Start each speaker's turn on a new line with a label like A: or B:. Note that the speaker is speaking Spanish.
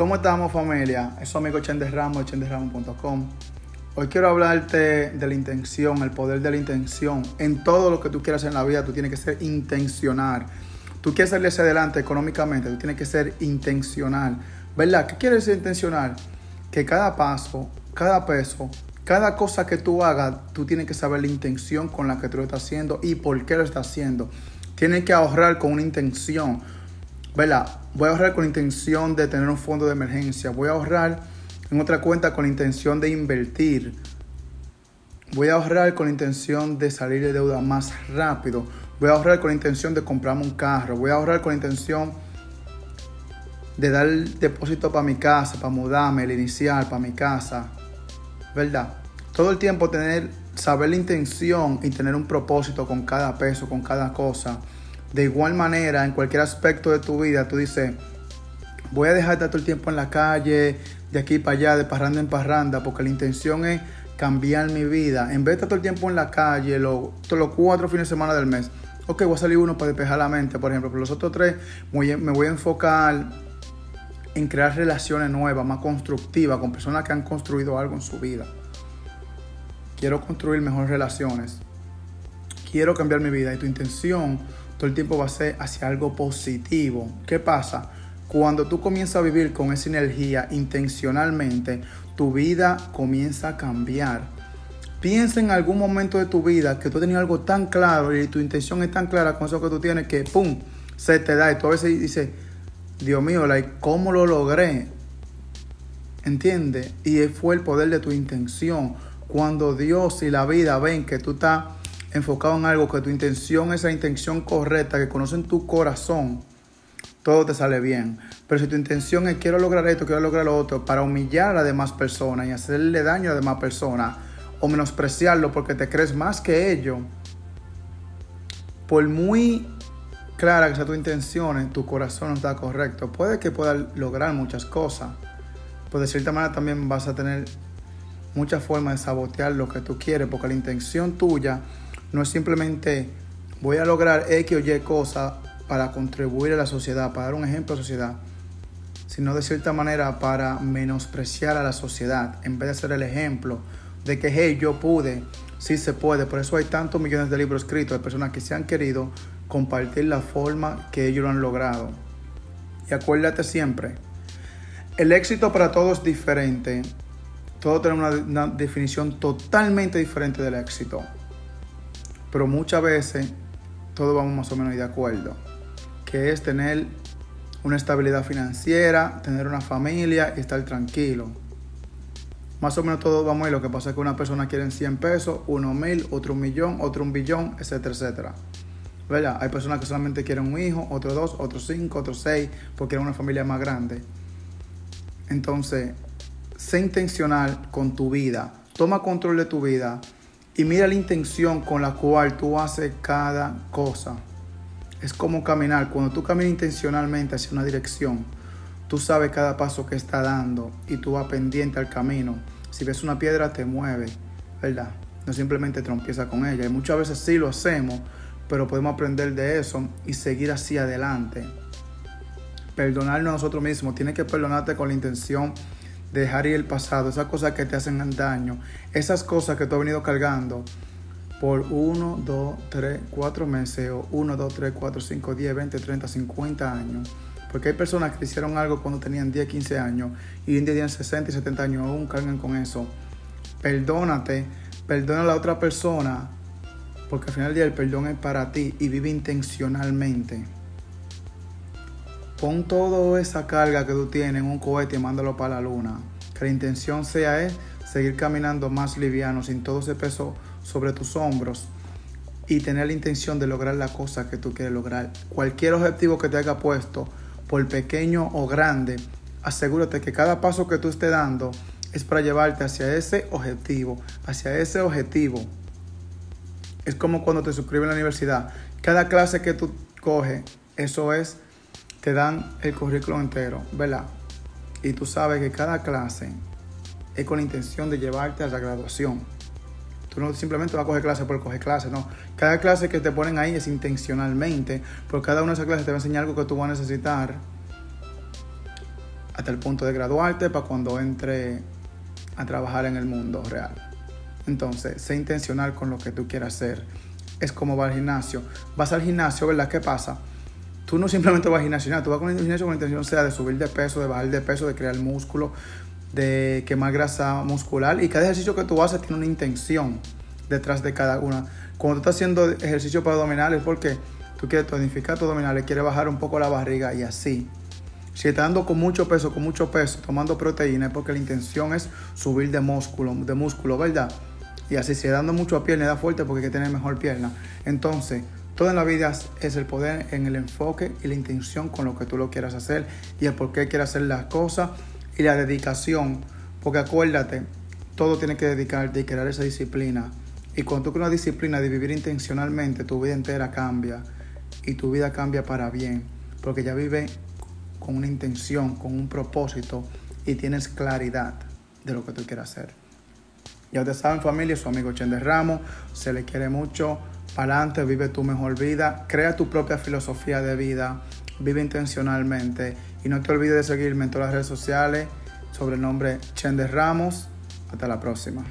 A: ¿Cómo estamos familia? Es amigo Chen Ramos de chenderramos.com. Hoy quiero hablarte de la intención, el poder de la intención. En todo lo que tú quieras en la vida, tú tienes que ser intencional. Tú quieres salir hacia adelante económicamente, tú tienes que ser intencional. ¿Verdad? ¿Qué quiere decir intencional? Que cada paso, cada peso, cada cosa que tú hagas, tú tienes que saber la intención con la que tú lo estás haciendo y por qué lo estás haciendo. Tienes que ahorrar con una intención. ¿Verdad? Voy a ahorrar con la intención de tener un fondo de emergencia. Voy a ahorrar en otra cuenta con la intención de invertir. Voy a ahorrar con la intención de salir de deuda más rápido. Voy a ahorrar con la intención de comprarme un carro. Voy a ahorrar con la intención de dar el depósito para mi casa, para mudarme, el inicial, para mi casa. ¿Verdad? Todo el tiempo tener, saber la intención y tener un propósito con cada peso, con cada cosa. De igual manera, en cualquier aspecto de tu vida, tú dices, voy a dejar de todo el tiempo en la calle, de aquí para allá, de parranda en parranda, porque la intención es cambiar mi vida. En vez de estar todo el tiempo en la calle, los, los cuatro fines de semana del mes, ok, voy a salir uno para despejar la mente, por ejemplo, pero los otros tres me voy a enfocar en crear relaciones nuevas, más constructivas, con personas que han construido algo en su vida. Quiero construir mejores relaciones. Quiero cambiar mi vida y tu intención todo el tiempo va a ser hacia algo positivo. ¿Qué pasa? Cuando tú comienzas a vivir con esa energía intencionalmente, tu vida comienza a cambiar. Piensa en algún momento de tu vida que tú tenías algo tan claro y tu intención es tan clara con eso que tú tienes que, ¡pum!, se te da. Y tú a veces dices, Dios mío, ¿cómo lo logré? ¿Entiendes? Y fue el poder de tu intención. Cuando Dios y la vida ven que tú estás enfocado en algo, que tu intención es la intención correcta, que conocen tu corazón, todo te sale bien. Pero si tu intención es quiero lograr esto, quiero lograr lo otro, para humillar a las demás personas y hacerle daño a las demás personas, o menospreciarlo porque te crees más que ellos, por muy clara que sea tu intención, tu corazón no está correcto. Puede que puedas lograr muchas cosas, pero de cierta manera también vas a tener muchas formas de sabotear lo que tú quieres, porque la intención tuya no es simplemente voy a lograr X o Y cosas para contribuir a la sociedad, para dar un ejemplo a la sociedad, sino de cierta manera para menospreciar a la sociedad, en vez de ser el ejemplo de que, hey, yo pude, sí se puede. Por eso hay tantos millones de libros escritos de personas que se han querido compartir la forma que ellos lo han logrado. Y acuérdate siempre, el éxito para todos es diferente. Todos tenemos una definición totalmente diferente del éxito. Pero muchas veces todos vamos más o menos de acuerdo que es tener una estabilidad financiera, tener una familia y estar tranquilo. Más o menos todos vamos ir. Lo que pasa es que una persona quiere 100 pesos, uno mil, otro un millón, otro un billón, etcétera, etcétera. ¿Verdad? Hay personas que solamente quieren un hijo, otros dos, otros cinco, otros seis, porque quieren una familia más grande. Entonces, sé intencional con tu vida. Toma control de tu vida y mira la intención con la cual tú haces cada cosa es como caminar. Cuando tú caminas intencionalmente hacia una dirección, tú sabes cada paso que está dando y tú vas pendiente al camino. Si ves una piedra, te mueve, ¿verdad? No simplemente trompieza con ella. Y muchas veces sí lo hacemos, pero podemos aprender de eso y seguir hacia adelante. Perdonarnos a nosotros mismos. Tienes que perdonarte con la intención dejar ir el pasado, esas cosas que te hacen daño, esas cosas que tú has venido cargando por 1, 2, 3, 4 meses o 1, 2, 3, 4, 5, 10, 20, 30, 50 años. Porque hay personas que hicieron algo cuando tenían 10, 15 años y hoy en día tienen 60 y 70 años, aún cargan con eso. Perdónate, perdona a la otra persona, porque al final del día el perdón es para ti y vive intencionalmente. Pon toda esa carga que tú tienes en un cohete y mándalo para la luna. Que la intención sea es seguir caminando más liviano, sin todo ese peso sobre tus hombros y tener la intención de lograr la cosa que tú quieres lograr. Cualquier objetivo que te haya puesto, por pequeño o grande, asegúrate que cada paso que tú estés dando es para llevarte hacia ese objetivo, hacia ese objetivo. Es como cuando te suscribes a la universidad. Cada clase que tú coges, eso es, te dan el currículum entero, ¿verdad? Y tú sabes que cada clase es con la intención de llevarte a la graduación. Tú no simplemente vas a coger clase por coger clase, no. Cada clase que te ponen ahí es intencionalmente, porque cada una de esas clases te va a enseñar algo que tú vas a necesitar hasta el punto de graduarte para cuando entre a trabajar en el mundo real. Entonces, sé intencional con lo que tú quieras hacer. Es como va al gimnasio. Vas al gimnasio, ¿verdad? ¿Qué pasa? Tú no simplemente vas al gimnasio, tú vas con el gimnasio con la intención sea de subir de peso, de bajar de peso, de crear músculo, de quemar grasa muscular. Y cada ejercicio que tú haces tiene una intención detrás de cada una. Cuando tú estás haciendo ejercicio para abdominales, porque tú quieres tonificar tu abdominales, quieres bajar un poco la barriga y así. Si estás dando con mucho peso, con mucho peso, tomando proteína, es porque la intención es subir de músculo, de músculo, ¿verdad? Y así, si dando mucho a pierna, da fuerte porque hay que tener mejor pierna. Entonces, todo en la vida es el poder en el enfoque y la intención con lo que tú lo quieras hacer y el por qué quieres hacer las cosas y la dedicación. Porque acuérdate, todo tiene que dedicarte y crear esa disciplina. Y cuando tú creas una disciplina de vivir intencionalmente, tu vida entera cambia y tu vida cambia para bien. Porque ya vive con una intención, con un propósito y tienes claridad de lo que tú quieres hacer. Ya ustedes saben, familia, su amigo Chen de Ramos, se le quiere mucho. Para adelante, vive tu mejor vida, crea tu propia filosofía de vida, vive intencionalmente y no te olvides de seguirme en todas las redes sociales sobre el nombre Chen de Ramos. Hasta la próxima.